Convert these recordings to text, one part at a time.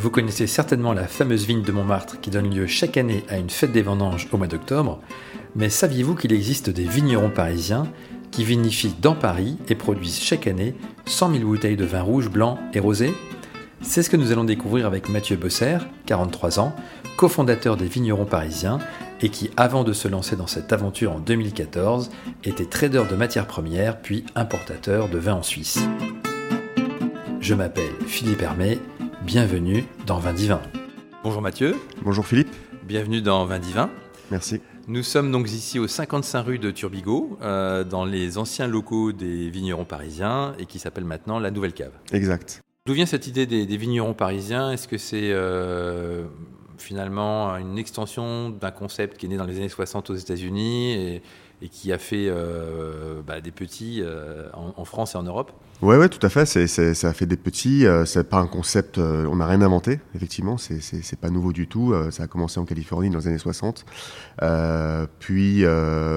Vous connaissez certainement la fameuse vigne de Montmartre qui donne lieu chaque année à une fête des vendanges au mois d'octobre, mais saviez-vous qu'il existe des vignerons parisiens qui vinifient dans Paris et produisent chaque année 100 000 bouteilles de vin rouge, blanc et rosé? C'est ce que nous allons découvrir avec Mathieu Bosser, 43 ans, cofondateur des vignerons parisiens et qui, avant de se lancer dans cette aventure en 2014, était trader de matières premières puis importateur de vin en Suisse. Je m'appelle Philippe Hermé, bienvenue dans Vin Divin. Bonjour Mathieu. Bonjour Philippe. Bienvenue dans Vin Divin. Merci. Nous sommes donc ici au 55 rue de Turbigo, euh, dans les anciens locaux des vignerons parisiens et qui s'appelle maintenant la Nouvelle Cave. Exact. D'où vient cette idée des, vignerons parisiens? Est-ce que c'est euh, finalement une extension d'un concept qui est né dans les années 60 aux États-Unis et, qui a fait euh, bah, des petits en, France et en Europe? Ouais, ouais, tout à fait. C'est, ça a fait des petits. Euh, c'est pas un concept. on n'a rien inventé, effectivement. C'est, c'est, pas nouveau du tout. ça a commencé en Californie dans les années 60. puis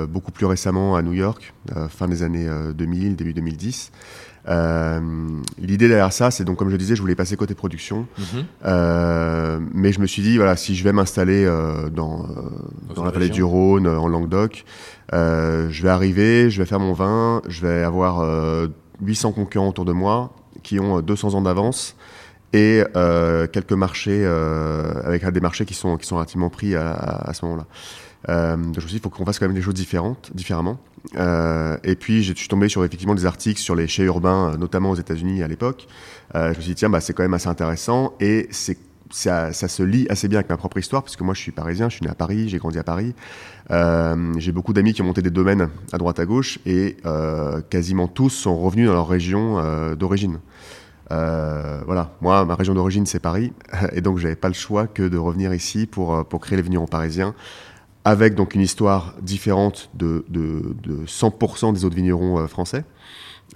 beaucoup plus récemment à New York, fin des années 2000, début 2010. l'idée derrière ça, c'est donc comme je disais, je voulais passer côté production, mm-hmm. mais je me suis dit voilà, si je vais m'installer dans, dans, la vallée du Rhône, en Languedoc, je vais arriver, je vais faire mon vin, je vais avoir 800 concurrents autour de moi qui ont 200 euh, ans d'avance et euh, quelques marchés euh, avec des marchés qui sont qui sont relativement pris à, ce moment-là. Donc je me suis dit, il faut qu'on fasse quand même des choses différentes, différemment. et puis, je suis tombé sur effectivement des articles sur les chais urbains, notamment aux États-Unis à l'époque. je me suis dit, tiens, bah, c'est quand même assez intéressant et c'est ça, se lie assez bien avec ma propre histoire, parce que moi je suis parisien, je suis né à Paris, j'ai grandi à Paris. Euh, j'ai beaucoup d'amis qui ont monté des domaines à droite à gauche, et euh, quasiment tous sont revenus dans leur région euh, d'origine. Voilà, moi ma région d'origine c'est Paris, et donc j'avais pas le choix que de revenir ici pour, pour créer les vignerons parisiens, avec donc une histoire différente de, de, de 100% des autres vignerons français.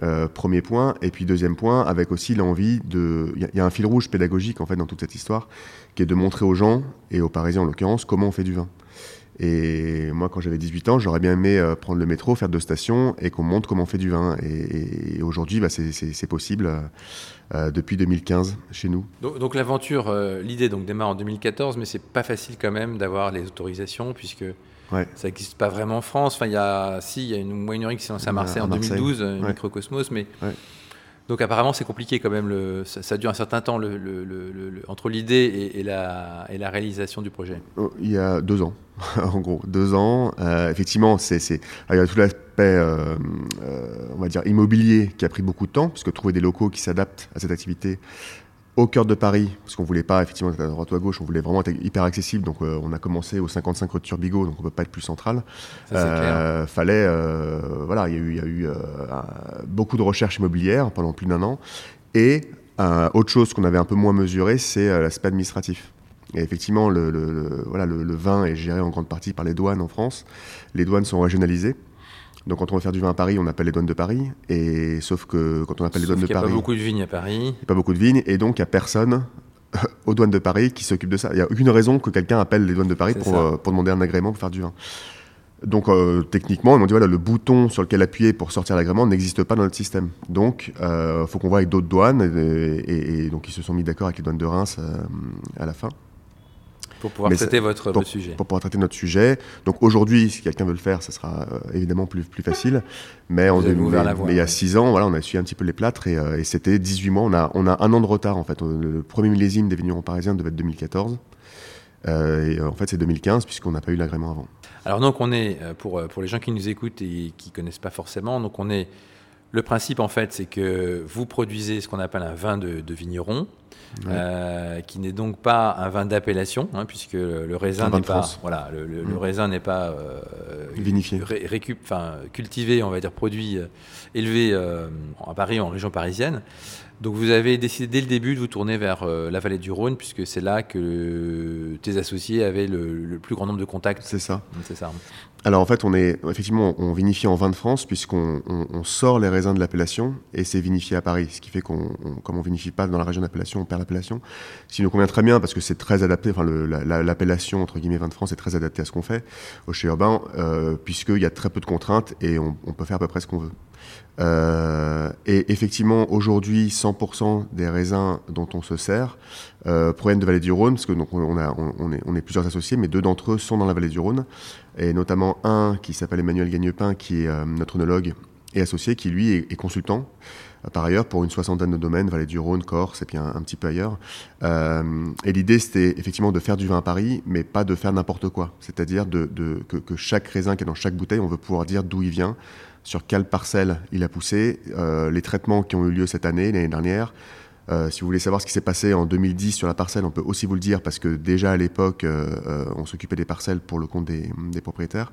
Euh, premier point. Et puis deuxième point, avec aussi l'envie de... Il y, a un fil rouge pédagogique en fait dans toute cette histoire, qui est de montrer aux gens, et aux Parisiens en l'occurrence, comment on fait du vin. Et moi, quand j'avais 18 ans, j'aurais bien aimé euh, prendre le métro, faire deux stations et qu'on montre comment on fait du vin. Et, aujourd'hui, bah, c'est possible euh, depuis 2015 chez nous. Donc, l'aventure, l'idée donc démarre en 2014, mais c'est pas facile quand même d'avoir les autorisations puisque ça n'existe pas vraiment en France. Enfin, il y a, si, il y a une winery qui s'est lancée à Marseille en 2012, Microcosmos, mais donc apparemment c'est compliqué quand même. Le, ça, dure un certain temps le, entre l'idée et, la, et, la, réalisation du projet. Oh, il y a deux ans, en gros, deux ans. Euh, effectivement, c'est, il y a tout l'aspect, euh, euh, on va dire immobilier, qui a pris beaucoup de temps, puisque trouver des locaux qui s'adaptent à cette activité, au cœur de Paris, parce qu'on voulait pas effectivement être à droite ou à gauche, on voulait vraiment être hyper accessible. Donc euh, on a commencé au 55 rue de Turbigo, donc on peut pas être plus central. Ça, euh, Fallait, euh, voilà, il y a eu, y a eu beaucoup de recherches immobilières pendant plus d'un an. Et autre chose qu'on avait un peu moins mesuré, c'est l'aspect administratif. Et effectivement, le, voilà, le, vin est géré en grande partie par les douanes en France. Les douanes sont régionalisées. Donc quand on veut faire du vin à Paris, on appelle les douanes de Paris. Et sauf que quand on appelle les douanes de Paris, il n'y a pas beaucoup de vignes à Paris. Il n'y a pas beaucoup de vignes, et donc il n'y a personne aux douanes de Paris qui s'occupe de ça. Il n'y a aucune raison que quelqu'un appelle les douanes de Paris pour, euh, pour, demander un agrément pour faire du vin. Donc euh, techniquement, ils m'ont dit voilà, le bouton sur lequel appuyer pour sortir l'agrément n'existe pas dans notre système. Donc il euh, faut qu'on voit avec d'autres douanes. Et, donc ils se sont mis d'accord avec les douanes de Reims à la fin. Pour pouvoir traiter votre, sujet. Pour pouvoir traiter notre sujet. Donc aujourd'hui, si quelqu'un veut le faire, ça sera euh, évidemment plus, plus facile. Mais, en, il y a 6 ans, voilà, on a essuyé un petit peu les plâtres et, euh, et c'était 18 mois. On a, on a un an de retard en fait. Le premier millésime des vignerons parisiens devait être 2014. Euh, et en fait, c'est 2015 puisqu'on n'a pas eu l'agrément avant. Alors donc on est, pour, pour les gens qui nous écoutent et qui connaissent pas forcément, donc on est le principe, en fait, c'est que vous produisez ce qu'on appelle un vin de, vigneron, euh, qui n'est donc pas un vin d'appellation, hein, puisque le raisin n'est pas, voilà, le, mm. raisin n'est pas euh, vinifié, cultivé, on va dire produit euh, élevé à Paris, en région parisienne. Donc vous avez décidé dès le début de vous tourner vers la vallée du Rhône, puisque c'est là que tes associés avaient le, plus grand nombre de contacts. C'est ça. C'est ça. Alors en fait, on est effectivement on vinifie en vin de France puisqu'on sort les raisins de l'appellation et c'est vinifié à Paris, ce qui fait qu'on comme on vinifie pas dans la région d'appellation, on perd l'appellation. Ce qui nous convient très bien parce que c'est très adapté. Enfin, l'appellation entre guillemets vin de France est très adapté à ce qu'on fait au chez urbain euh, puisqu'il y a très peu de contraintes et on, peut faire à peu près ce qu'on veut. Et effectivement, aujourd'hui, 100% des raisins dont on se sert proviennent de Vallée du Rhône, parce que donc on, est, plusieurs associés, mais deux d'entre eux sont dans la Vallée du Rhône, et notamment un qui s'appelle Emmanuel Gagnepin, qui est notre œnologue et associé, qui lui est, consultant par ailleurs pour une soixantaine de domaines, Vallée du Rhône, Corse et puis un, petit peu ailleurs. Euh, et l'idée, c'était effectivement de faire du vin à Paris, mais pas de faire n'importe quoi. C'est-à-dire de, que, chaque raisin qui est dans chaque bouteille, on veut pouvoir dire d'où il vient, sur quelle parcelle il a poussé, euh, les traitements qui ont eu lieu cette année, l'année dernière, euh, si vous voulez savoir ce qui s'est passé en 2010 sur la parcelle, on peut aussi vous le dire parce que déjà à l'époque, euh, on s'occupait des parcelles pour le compte des, propriétaires.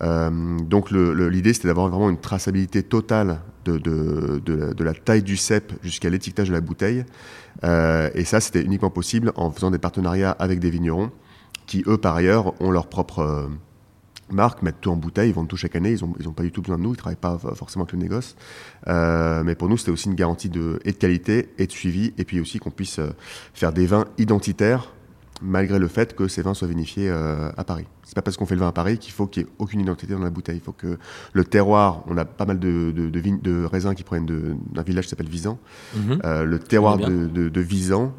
donc l'idée, c'était d'avoir vraiment une traçabilité totale de, de, la, taille du cep jusqu'à l'étiquetage de la bouteille. et ça, c'était uniquement possible en faisant des partenariats avec des vignerons qui, eux, par ailleurs, ont leur propre marques mettent tout en bouteille, ils vendent tout chaque année, ils n'ont ils ont pas du tout besoin de nous, ils ne travaillent pas forcément avec le négoce. Euh, mais pour nous, c'était aussi une garantie de, et de qualité et de suivi, et puis aussi qu'on puisse euh, faire des vins identitaires, malgré le fait que ces vins soient vinifiés euh, à Paris. C'est pas parce qu'on fait le vin à Paris qu'il faut qu'il n'y ait aucune identité dans la bouteille. Il faut que le terroir, on a pas mal de, de, de, raisins qui proviennent d'un village qui s'appelle Visan. Mhm. le terroir de, Visan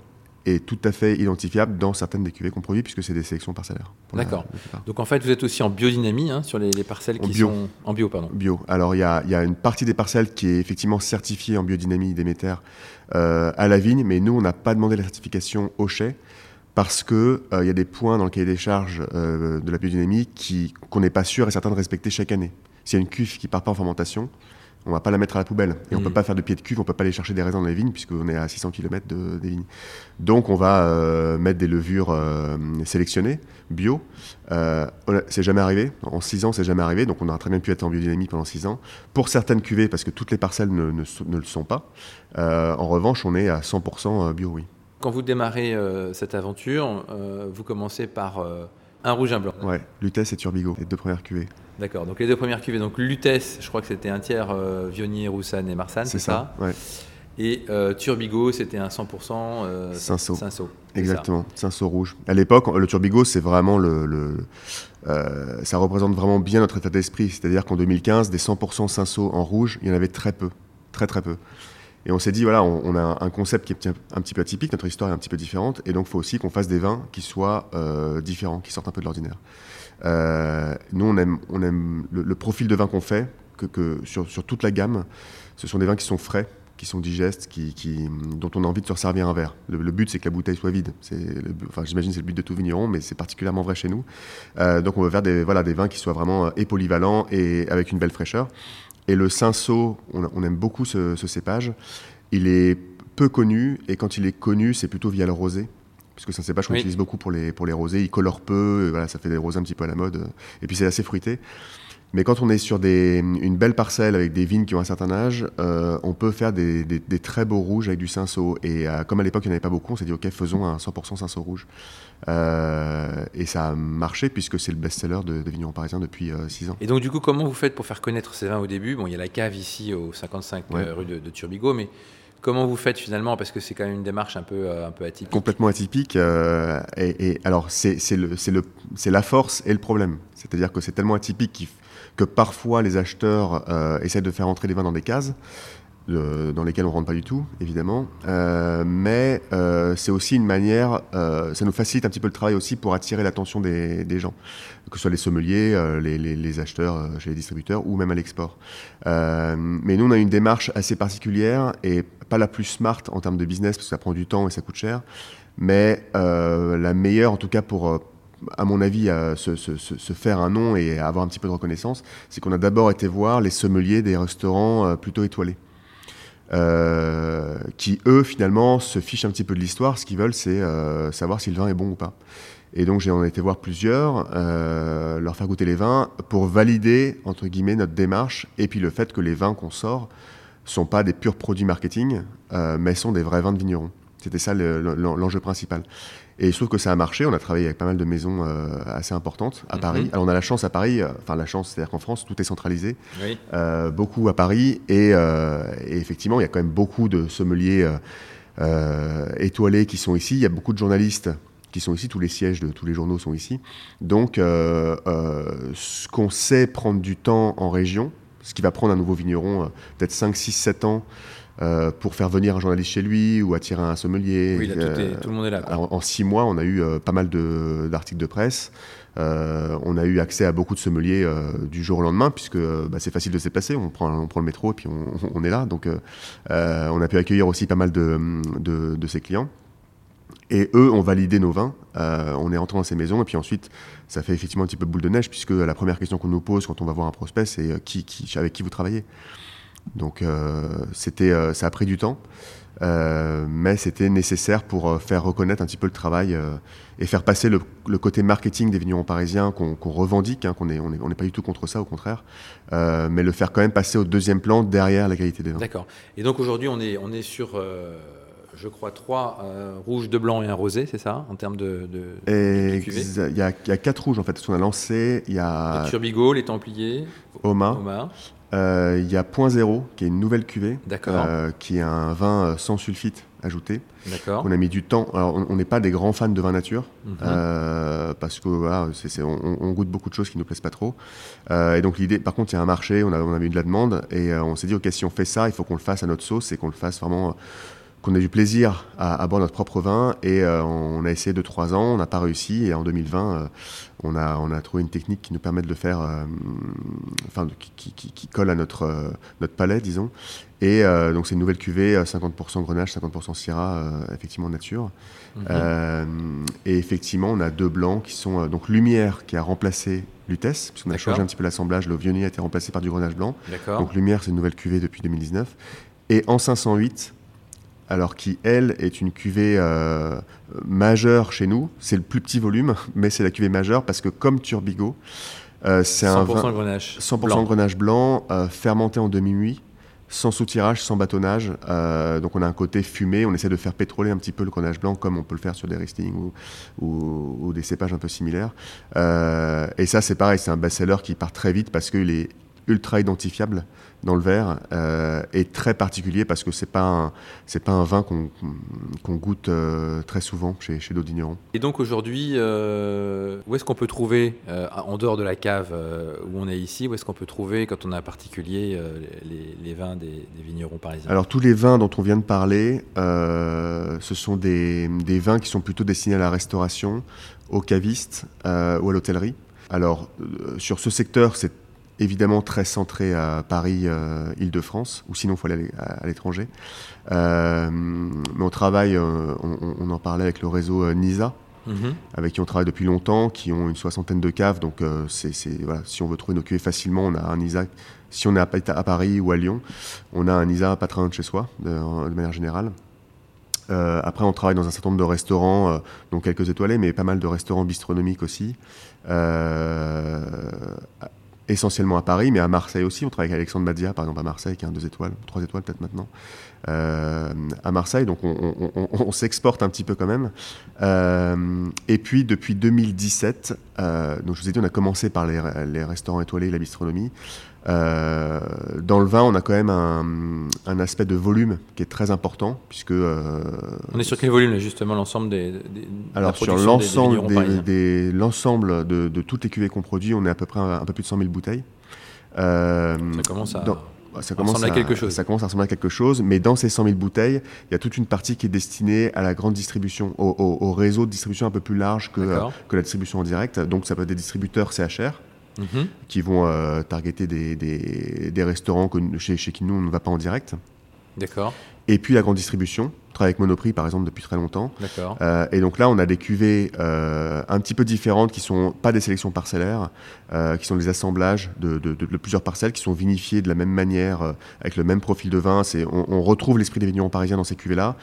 est tout à fait identifiable dans certaines des cuvées qu'on produit, puisque c'est des sélections parcellaires. D'accord. Donc en fait, vous êtes aussi en biodynamie hein, sur les, parcelles qui sont en bio. Pardon. Bio. Alors il y a, y a, une partie des parcelles qui est effectivement certifiée en biodynamie d'émetteur euh, à la vigne, mais nous, on n'a pas demandé la certification au chai parce qu'il euh, il y a des points dans le cahier des charges euh, de la biodynamie qu'on n'est pas sûr et certain de respecter chaque année. S'il y a une cuve qui part pas en fermentation, on va pas la mettre à la poubelle. Et on on peut mm. pas faire de pied de cuve, on peut pas aller chercher des raisins dans les vignes puisqu'on est à 600 km de, des vignes. Donc on va euh, mettre des levures euh, sélectionnées, bio. Euh, c'est jamais arrivé. En 6 ans, c'est jamais arrivé. Donc on aurait très bien pu être en biodynamie pendant 6 ans. Pour certaines cuvées, parce que toutes les parcelles ne, ne, le sont pas. en revanche, on est à 100% bio, oui. Quand vous démarrez cette aventure, vous commencez par un rouge, un blanc. Ouais, Lutèce et Turbigo, les deux premières cuvées. D'accord, donc les deux premières cuvées. Donc Lutèce, je crois que c'était un tiers euh, Vionnier, Roussanne et Marsanne, c'est ça, ouais. Et euh, Turbigo, c'était un 100% euh, Cinsault. Exactement, Cinsault rouge. À l'époque, le Turbigo, c'est vraiment le. Euh, ça représente vraiment bien notre état d'esprit. C'est-à-dire qu'en 2015, des 100% Cinsault en rouge, il y en avait très peu. Très, très peu. Et on s'est dit, voilà, on, a un concept qui est un petit peu atypique, notre histoire est un petit peu différente, et donc il faut aussi qu'on fasse des vins qui soient euh, différents, qui sortent un peu de l'ordinaire. Euh, nous, on aime, le, profil de vin qu'on fait, que, sur, toute la gamme, ce sont des vins qui sont frais, qui sont digestes, dont on a envie de se resservir un verre. Le, but, c'est que la bouteille soit vide. Enfin, j'imagine c'est le but de tout vigneron, mais c'est particulièrement vrai chez nous. Euh, donc, on veut faire des, vins qui soient vraiment et polyvalents et avec une belle fraîcheur. Et le cinsault, on, on aime beaucoup ce, cépage. Il est peu connu, et quand il est connu, c'est plutôt via le rosé. Puisque c'est un cépage qu'on utilise beaucoup pour les, pour les rosés. Il colore peu, voilà, ça fait des rosés un petit peu à la mode. Et puis c'est assez fruité. Mais quand on est sur des, une belle parcelle avec des vignes qui ont un certain âge, euh, on peut faire des, des, très beaux rouges avec du cinsault. Et euh, comme à l'époque, il n'y en avait pas beaucoup, on s'est dit, OK, faisons un 100% cinsault rouge. Euh, et ça a marché puisque c'est le best-seller de, de Vigneron Parisien depuis 6 ans. Et donc, du coup, comment vous faites pour faire connaître ces vins au début? Bon, il y a la cave ici au 55 rue de, de Turbigo, mais Comment vous faites finalement Parce que c'est quand même une démarche un peu, un peu atypique. Complètement atypique. et, et, alors, c'est la force et le problème. C'est-à-dire que c'est tellement atypique que parfois les acheteurs euh, essaient de faire entrer les vins dans des cases. Dans lesquelles on rentre pas du tout, évidemment. Euh, mais euh, c'est aussi une manière, ça nous facilite un petit peu le travail aussi pour attirer l'attention des, gens, que ce soit les sommeliers, les, acheteurs chez les distributeurs ou même à l'export. mais nous, on a une démarche assez particulière et pas la plus smart en termes de business parce que ça prend du temps et ça coûte cher, mais la meilleure en tout cas pour à mon avis, se, faire un nom et avoir un petit peu de reconnaissance, c'est qu'on a d'abord été voir les sommeliers des restaurants euh, plutôt étoilés. Euh, qui eux finalement se fichent un petit peu de l'histoire. Ce qu'ils veulent, c'est euh, savoir si le vin est bon ou pas. Et donc j'en ai été voir plusieurs, leur faire goûter les vins pour valider entre guillemets notre démarche et puis le fait que les vins qu'on sort sont pas des purs produits marketing, mais sont des vrais vins de vignerons. C'était ça l'enjeu principal. Et je trouve que ça a marché. On a travaillé avec pas mal de maisons euh, assez importantes à mhm. Paris. Alors on a la chance à Paris, euh, enfin la chance, c'est-à-dire qu'en France, tout est centralisé. Euh, beaucoup à Paris. Et, effectivement, il y a quand même beaucoup de sommeliers étoilés qui sont ici. Il y a beaucoup de journalistes qui sont ici. Tous les sièges de tous les journaux sont ici. Donc, ce qu'on sait prendre du temps en région, Ce qui va prendre un nouveau vigneron peut-être 5, 6, 7 ans euh, pour faire venir un journaliste chez lui ou attirer un sommelier. Oui, euh, tout, le monde est là. en six mois, on a eu euh, pas mal d'articles de, presse. on a eu accès à beaucoup de sommeliers du jour au lendemain, puisque bah, c'est facile de se déplacer. On prend, on prend le métro et puis on, est là. Donc, on a pu accueillir aussi pas mal de, de, de ses clients. Et eux ont validé nos vins. on est entré dans ces maisons et puis ensuite, ça fait effectivement un petit peu boule de neige puisque la première question qu'on nous pose quand on va voir un prospect, c'est qui, qui, avec qui vous travaillez? Donc euh, c'était, euh, ça a pris du temps, euh, mais c'était nécessaire pour faire reconnaître un petit peu le travail et faire passer le, côté marketing des vignerons parisiens qu'on revendique, hein, qu'on n'est on est, on est pas du tout contre ça, au contraire, mais le faire quand même passer au deuxième plan derrière la qualité des vins. D'accord. Et donc aujourd'hui, on est, on est sur je crois, trois rouges, deux blancs et un rosé, c'est ça, en termes de, de, Il y, a, y, a quatre rouges, en fait, qu'on a lancé. Il y a... Turbigo, les Templiers, Oma, il y a Point Zéro, qui est une nouvelle cuvée, euh, qui est un vin euh, sans sulfite ajouté. On a mis du temps. Alors, on n'est pas des grands fans de vin nature, mhm. parce que voilà, on, goûte beaucoup de choses qui ne nous plaisent pas trop. et donc l'idée, par contre, il y a un marché, on a, on a eu de la demande, et on s'est dit, ok, si on fait ça, il faut qu'on le fasse à notre sauce et qu'on le fasse vraiment qu'on ait du plaisir à, boire notre propre vin. Et euh, on a essayé de trois ans, on n'a pas réussi. Et en 2020, euh, on, a, on a trouvé une technique qui nous permet de le faire, euh, enfin, qui, qui, colle à notre, notre palais, disons. Et donc, c'est une nouvelle cuvée, 50% Grenache, 50% Syrah, effectivement nature. Mhm. et effectivement, on a deux blancs qui sont donc Lumière qui a remplacé Lutèce, puisqu'on a changé un petit peu l'assemblage. Le Viognier a été remplacé par du Grenache blanc. Donc Lumière, c'est une nouvelle cuvée depuis 2019. Et en 508, alors qui, elle, est une cuvée euh, majeure chez nous. C'est le plus petit volume, mais c'est la cuvée majeure parce que comme Turbigo, euh, c'est un 100% grenache 100% blanc, grenache blanc euh, fermenté en demi-muit, sans soutirage, sans bâtonnage. donc on a un côté fumé, on essaie de faire pétroler un petit peu le grenache blanc comme on peut le faire sur des Riesling ou, des cépages un peu similaires. et ça c'est pareil, c'est un best-seller qui part très vite parce qu'il est ultra identifiable dans le verre euh, est très particulier parce que c'est pas c'est pas un vin qu'on goûte euh, très souvent chez chez d'autres Et donc aujourd'hui, euh, où est-ce qu'on peut trouver en dehors de la cave où on est ici, où est-ce qu'on peut trouver quand on a un particulier les, vins des, vignerons parisiens? Alors tous les vins dont on vient de parler, ce sont des, des, vins qui sont plutôt destinés à la restauration, aux cavistes ou à l'hôtellerie. Alors sur ce secteur, c'est évidemment très centré à Paris, euh, Île-de-France, ou sinon il faut aller à, l'étranger. Euh, mais on travaille, euh, on, en parlait avec le réseau NISA, mhm. avec qui on travaille depuis longtemps, qui ont une soixantaine de caves. Donc, c'est, voilà, si on veut trouver nos cuvées facilement, on a un NISA. Si on est à, à, Paris ou à Lyon, on a un NISA pas très loin de chez soi, de, manière générale. après, on travaille dans un certain nombre de restaurants, donc quelques étoilés, mais pas mal de restaurants bistronomiques aussi essentiellement à Paris, mais à Marseille aussi. On travaille avec Alexandre Badia, par exemple, à Marseille, qui est un deux étoiles, trois étoiles peut-être maintenant, euh, à Marseille. Donc on, s'exporte un petit peu quand même. Euh, et puis depuis 2017, euh, donc je vous ai dit, on a commencé par les, les restaurants étoilés et la bistronomie. Euh, dans le vin, on a quand même un, aspect de volume qui est très important, puisque... Euh, on est sur quel volume, justement, l'ensemble des, Alors, sur l'ensemble des, l'ensemble de, toutes les cuvées qu'on produit, on est à peu près un, peu plus de 100 000 bouteilles. Euh, ça commence à... ça commence à, quelque chose. Ça commence à ressembler à quelque chose, mais dans ces 100 000 bouteilles, il y a toute une partie qui est destinée à la grande distribution, au, réseau de distribution un peu plus large que, que la distribution en direct. Donc ça peut être des distributeurs CHR, Mhm. qui vont euh, targeter des, des, restaurants chez, chez, qui nous on ne va pas en direct. D'accord. Et puis la grande distribution, on travaille avec Monoprix par exemple depuis très longtemps. D'accord. Euh, et donc là on a des cuvées euh, un petit peu différentes qui sont pas des sélections parcellaires, qui sont des assemblages de, de, de, plusieurs parcelles qui sont vinifiées de la même manière, avec le même profil de vin. C'est, on, on retrouve l'esprit des vignerons parisiens dans ces cuvées là.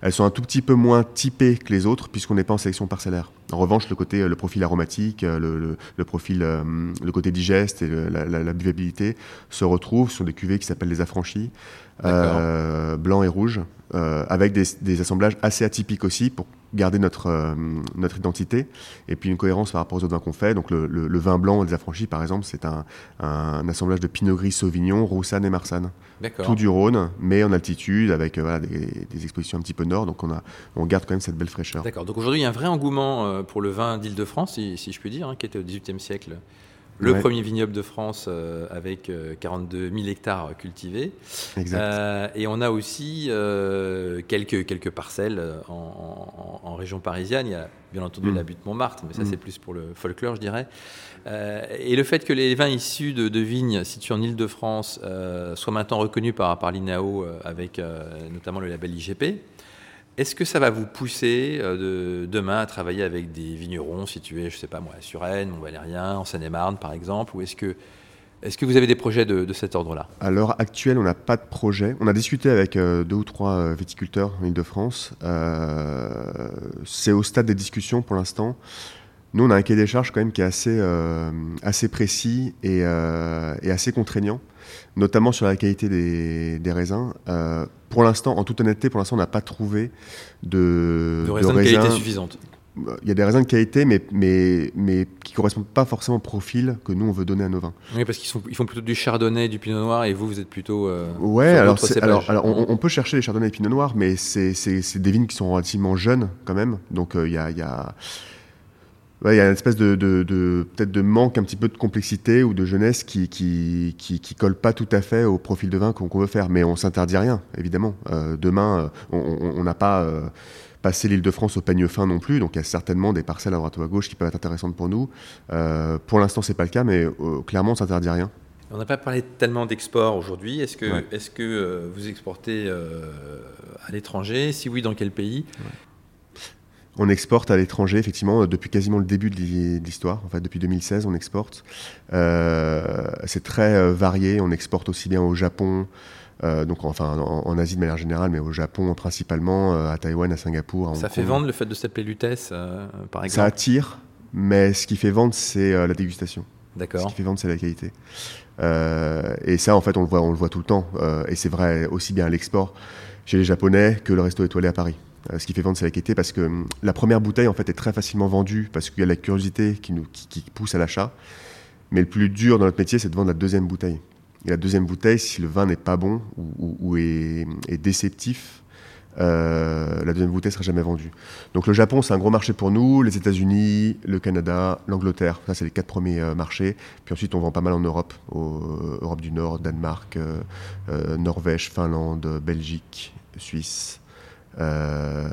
Elles sont un tout petit peu moins typées que les autres puisqu'on n'est pas en sélection parcellaire. En revanche, le côté, le profil aromatique, le, le, profil, euh, le côté digeste et la, la, buvabilité se retrouvent. Ce sont des cuvées qui s'appellent les affranchis, euh, blanc et rouge, euh, avec des, des, assemblages assez atypiques aussi pour garder notre, euh, notre identité et puis une cohérence par rapport aux autres vins qu'on fait. Donc le, le, vin blanc des affranchis, par exemple, c'est un, un, assemblage de Pinot Gris, Sauvignon, Roussanne et Marsanne. Tout du Rhône, mais en altitude, avec euh, voilà, des, des, expositions un petit peu nord. Donc on, a, on garde quand même cette belle fraîcheur. D'accord. Donc aujourd'hui, il y a un vrai engouement pour le vin d'Île-de-France, si, si, je puis dire, hein, qui était au XVIIIe siècle le premier vignoble de France euh, avec 42 000 hectares cultivés. Exact. et on a aussi quelques, quelques parcelles en, région parisienne. Il y a bien entendu mm. la butte Montmartre, mais ça mm. c'est plus pour le folklore, je dirais. et le fait que les vins issus de, vignes situées en Ile-de-France soient maintenant reconnus par, par l'INAO avec notamment le label IGP, est-ce que ça va vous pousser euh, de, demain à travailler avec des vignerons situés, je ne sais pas moi, à Suresnes, Mont-Valérien, en Seine-et-Marne par exemple Ou est-ce que, est que vous avez des projets de, cet ordre-là? À l'heure actuelle, on n'a pas de projet. On a discuté avec euh, deux ou trois euh, viticulteurs en Ile-de-France. c'est au stade des discussions pour l'instant. Nous, on a un cahier des charges quand même qui est assez, assez précis et, et assez contraignant notamment sur la qualité des, raisins. Euh, pour l'instant, en toute honnêteté, pour l'instant, on n'a pas trouvé de, de raisins de, qualité suffisante. Il y a des raisins de qualité, mais, mais, mais qui ne correspondent pas forcément au profil que nous, on veut donner à nos vins. Oui, parce qu'ils ils font plutôt du chardonnay, du pinot noir, et vous, vous êtes plutôt. Euh, ouais, alors, alors, alors on, peut chercher les chardonnays et pinot noir, mais c'est des vignes qui sont relativement jeunes quand même. Donc, euh, il y a. Y a il y a une espèce de, peut-être de manque un petit peu de complexité ou de jeunesse qui qui, qui, colle pas tout à fait au profil de vin qu'on veut faire. Mais on s'interdit rien, évidemment. Euh, demain, euh, on n'a pas euh, passé l'île de France au peigne fin non plus, donc il y a certainement des parcelles à droite ou à gauche qui peuvent être intéressantes pour nous. pour l'instant, c'est pas le cas, mais clairement, on s'interdit rien. On n'a pas parlé tellement d'export aujourd'hui. Est-ce que, est que vous exportez à l'étranger? Si oui, dans quel pays? On exporte à l'étranger, effectivement, depuis quasiment le début de l'histoire. En fait, depuis 2016, on exporte. Euh, c'est très euh, varié. On exporte aussi bien au Japon, euh, donc enfin en, Asie de manière générale, mais au Japon principalement, à Taïwan, à Singapour. ça fait vendre le fait de s'appeler Lutèce, par exemple Ça attire, mais ce qui fait vendre, c'est la dégustation. D'accord. Ce qui fait vendre, c'est la qualité. et ça, en fait, on le voit, on le voit tout le temps. et c'est vrai aussi bien à l'export chez les Japonais que le resto étoilé à Paris. Euh, ce qui fait vendre, c'est la qualité parce que hum, la première bouteille en fait est très facilement vendue parce qu'il y a la curiosité qui nous qui, pousse à l'achat. Mais le plus dur dans notre métier, c'est de vendre la deuxième bouteille. Et la deuxième bouteille, si le vin n'est pas bon ou, est, déceptif, euh, la deuxième bouteille sera jamais vendue. Donc le Japon, c'est un gros marché pour nous, les États-Unis, le Canada, l'Angleterre, ça c'est les quatre premiers euh, marchés. Puis ensuite, on vend pas mal en Europe, Europe du Nord, Danemark, Norvège, Finlande, Belgique, Suisse. Euh,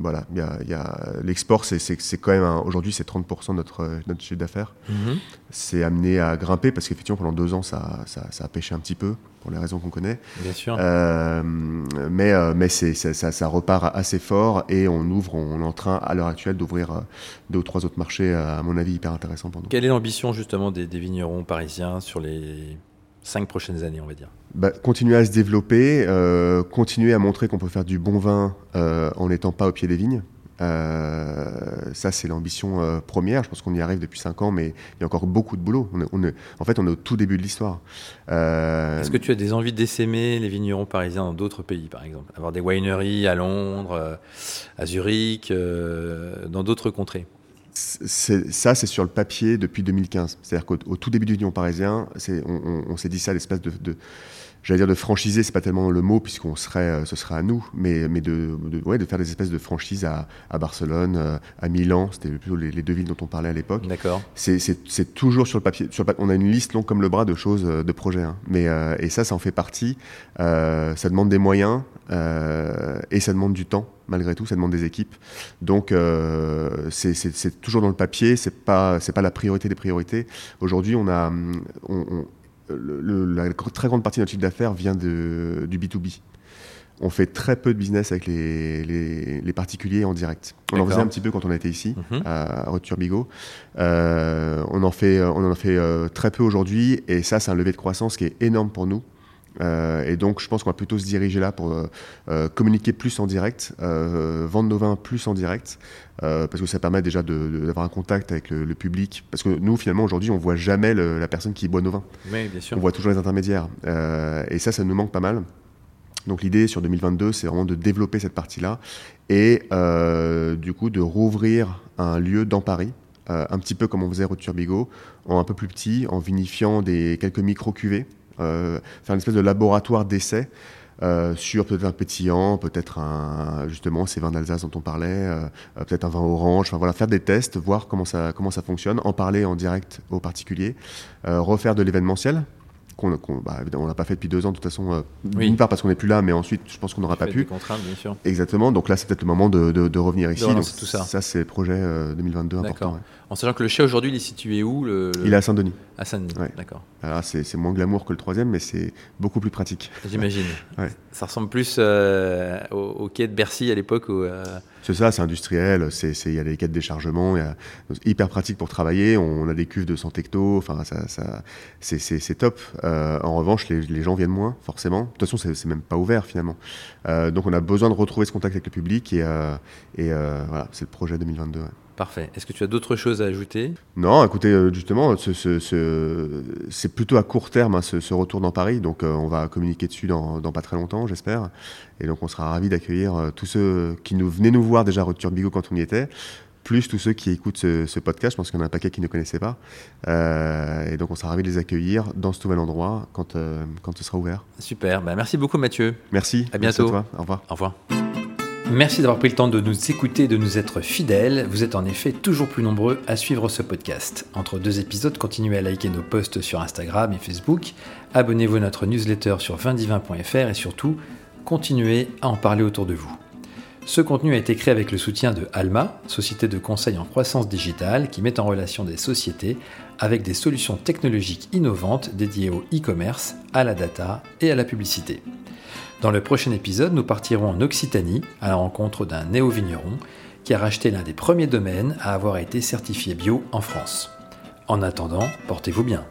voilà, y y a, l'export, c'est, quand même aujourd'hui c'est 30% de notre, notre chiffre d'affaires. Mhm. C'est amené à grimper parce qu'effectivement pendant deux ans ça, ça, ça, a pêché un petit peu pour les raisons qu'on connaît. Bien sûr. Euh, mais euh, mais c'est, ça, ça, repart assez fort et on ouvre, on est en train à l'heure actuelle d'ouvrir deux ou trois autres marchés à mon avis hyper intéressants pour nous. Quelle est l'ambition justement des, des vignerons parisiens sur les cinq prochaines années, on va dire bah, Continuer à se développer, euh, continuer à montrer qu'on peut faire du bon vin euh, en n'étant pas au pied des vignes. Euh, ça, c'est l'ambition première. Je pense qu'on y arrive depuis cinq ans, mais il y a encore beaucoup de boulot. On en fait, on est au tout début de l'histoire. Est-ce que tu as des envies d'essaimer les vignerons parisiens dans d'autres pays, par exemple? Avoir des wineries à Londres, à Zurich, dans d'autres contrées? Ça, c'est sur le papier depuis 2015. C'est-à-dire qu'au tout début du Union parisien, on, on, s'est dit ça, l'espèce de, de j'allais dire de franchiser, c'est pas tellement le mot puisqu'on serait, euh, ce serait à nous, mais, mais de, ouais, de faire des espèces de franchises à, à Barcelone, euh, à Milan, c'était plutôt les, deux villes dont on parlait à l'époque. D'accord. C'est toujours sur le papier. Sur on a une liste longue comme le bras de choses, euh, de projets. Hein. Mais, et ça, ça en fait partie. ça demande des moyens et ça demande du temps malgré tout, ça demande des équipes. Donc c'est toujours dans le papier, c'est pas c'est pas la priorité des priorités. Aujourd'hui, on a on, la très grande partie de notre chiffre d'affaires vient de, du B2B. On fait très peu de business avec les, les, particuliers en direct. On en faisait un petit peu quand on était ici, mhm. à Retour Bigot. Euh, on, en fait, on en fait euh, très peu aujourd'hui, et ça, c'est un levier de croissance qui est énorme pour nous. Euh, et donc, je pense qu'on va plutôt se diriger là pour euh, euh, communiquer plus en direct, vendre nos vins plus en direct, parce que ça permet déjà d'avoir un contact avec le, public. Parce que nous, finalement, aujourd'hui, on voit jamais la personne qui boit nos vins. Oui, bien sûr. On voit toujours les intermédiaires. et ça, ça nous manque pas mal. Donc l'idée sur 2022, c'est vraiment de développer cette partie-là et du coup de rouvrir un lieu dans Paris, un petit peu comme on faisait Route Turbigo, en un peu plus petit, en vinifiant des quelques micro cuvées faire une espèce de laboratoire d'essai. sur peut-être un pétillant, peut-être un, justement ces vins d'Alsace dont on parlait, peut-être un vin orange, enfin voilà, faire des tests, voir comment ça, comment ça fonctionne, en parler en direct aux particuliers, refaire de l'événementiel, qu'on bah, on l'a pas fait depuis deux ans de toute façon. Euh, d'une part parce qu'on n'est plus là, mais ensuite je pense qu'on n'aura pas pu. bien sûr. Exactement. Donc là c'est peut-être le moment de, de, revenir ici. donc, tout ça. Ça c'est le projet 2022 euh, important. En sachant que le chai aujourd'hui il est situé où le, Il est à Saint-Denis. À Saint-Denis. D'accord. Alors c'est moins glamour que le troisième, mais c'est beaucoup plus pratique. J'imagine. Ça ressemble plus euh, au, quai de Bercy à l'époque où. C'est ça, c'est industriel, il y a des quêtes de déchargement, hyper pratique pour travailler, on a des cuves de 100 hecto, enfin ça, ça c'est top. Euh, en revanche, les, gens viennent moins, forcément. De toute façon, c'est même pas ouvert finalement. Euh, donc on a besoin de retrouver ce contact avec le public et, euh, et voilà, c'est le projet 2022. Parfait. Est-ce que tu as d'autres choses à ajouter? Non, écoutez, euh, justement, c'est plutôt à court terme hein, ce, retour dans Paris. Donc, euh, on va communiquer dessus dans, pas très longtemps, j'espère. Et donc, on sera ravis d'accueillir euh, tous ceux qui nous venaient nous voir déjà à Rupture Bigot quand on y était, plus tous ceux qui écoutent ce, podcast. Je pense qu'il y en a un paquet qui ne connaissaient pas. et donc, on sera ravis de les accueillir dans ce nouvel endroit quand, quand ce sera ouvert. Super. Bah, merci beaucoup, Mathieu. Merci. À bientôt. toi. Au revoir. Au revoir. Merci d'avoir pris le temps de nous écouter, de nous être fidèles. Vous êtes en effet toujours plus nombreux à suivre ce podcast. Entre deux épisodes, continuez à liker nos posts sur Instagram et Facebook, abonnez-vous à notre newsletter sur vindivin.fr et surtout, continuez à en parler autour de vous. Ce contenu a été créé avec le soutien de Alma, société de conseil en croissance digitale qui met en relation des sociétés avec des solutions technologiques innovantes dédiées au e-commerce, à la data et à la publicité. Dans le prochain épisode, nous partirons en Occitanie à la rencontre d'un néo-vigneron qui a racheté l'un des premiers domaines à avoir été certifié bio en France. En attendant, portez-vous bien.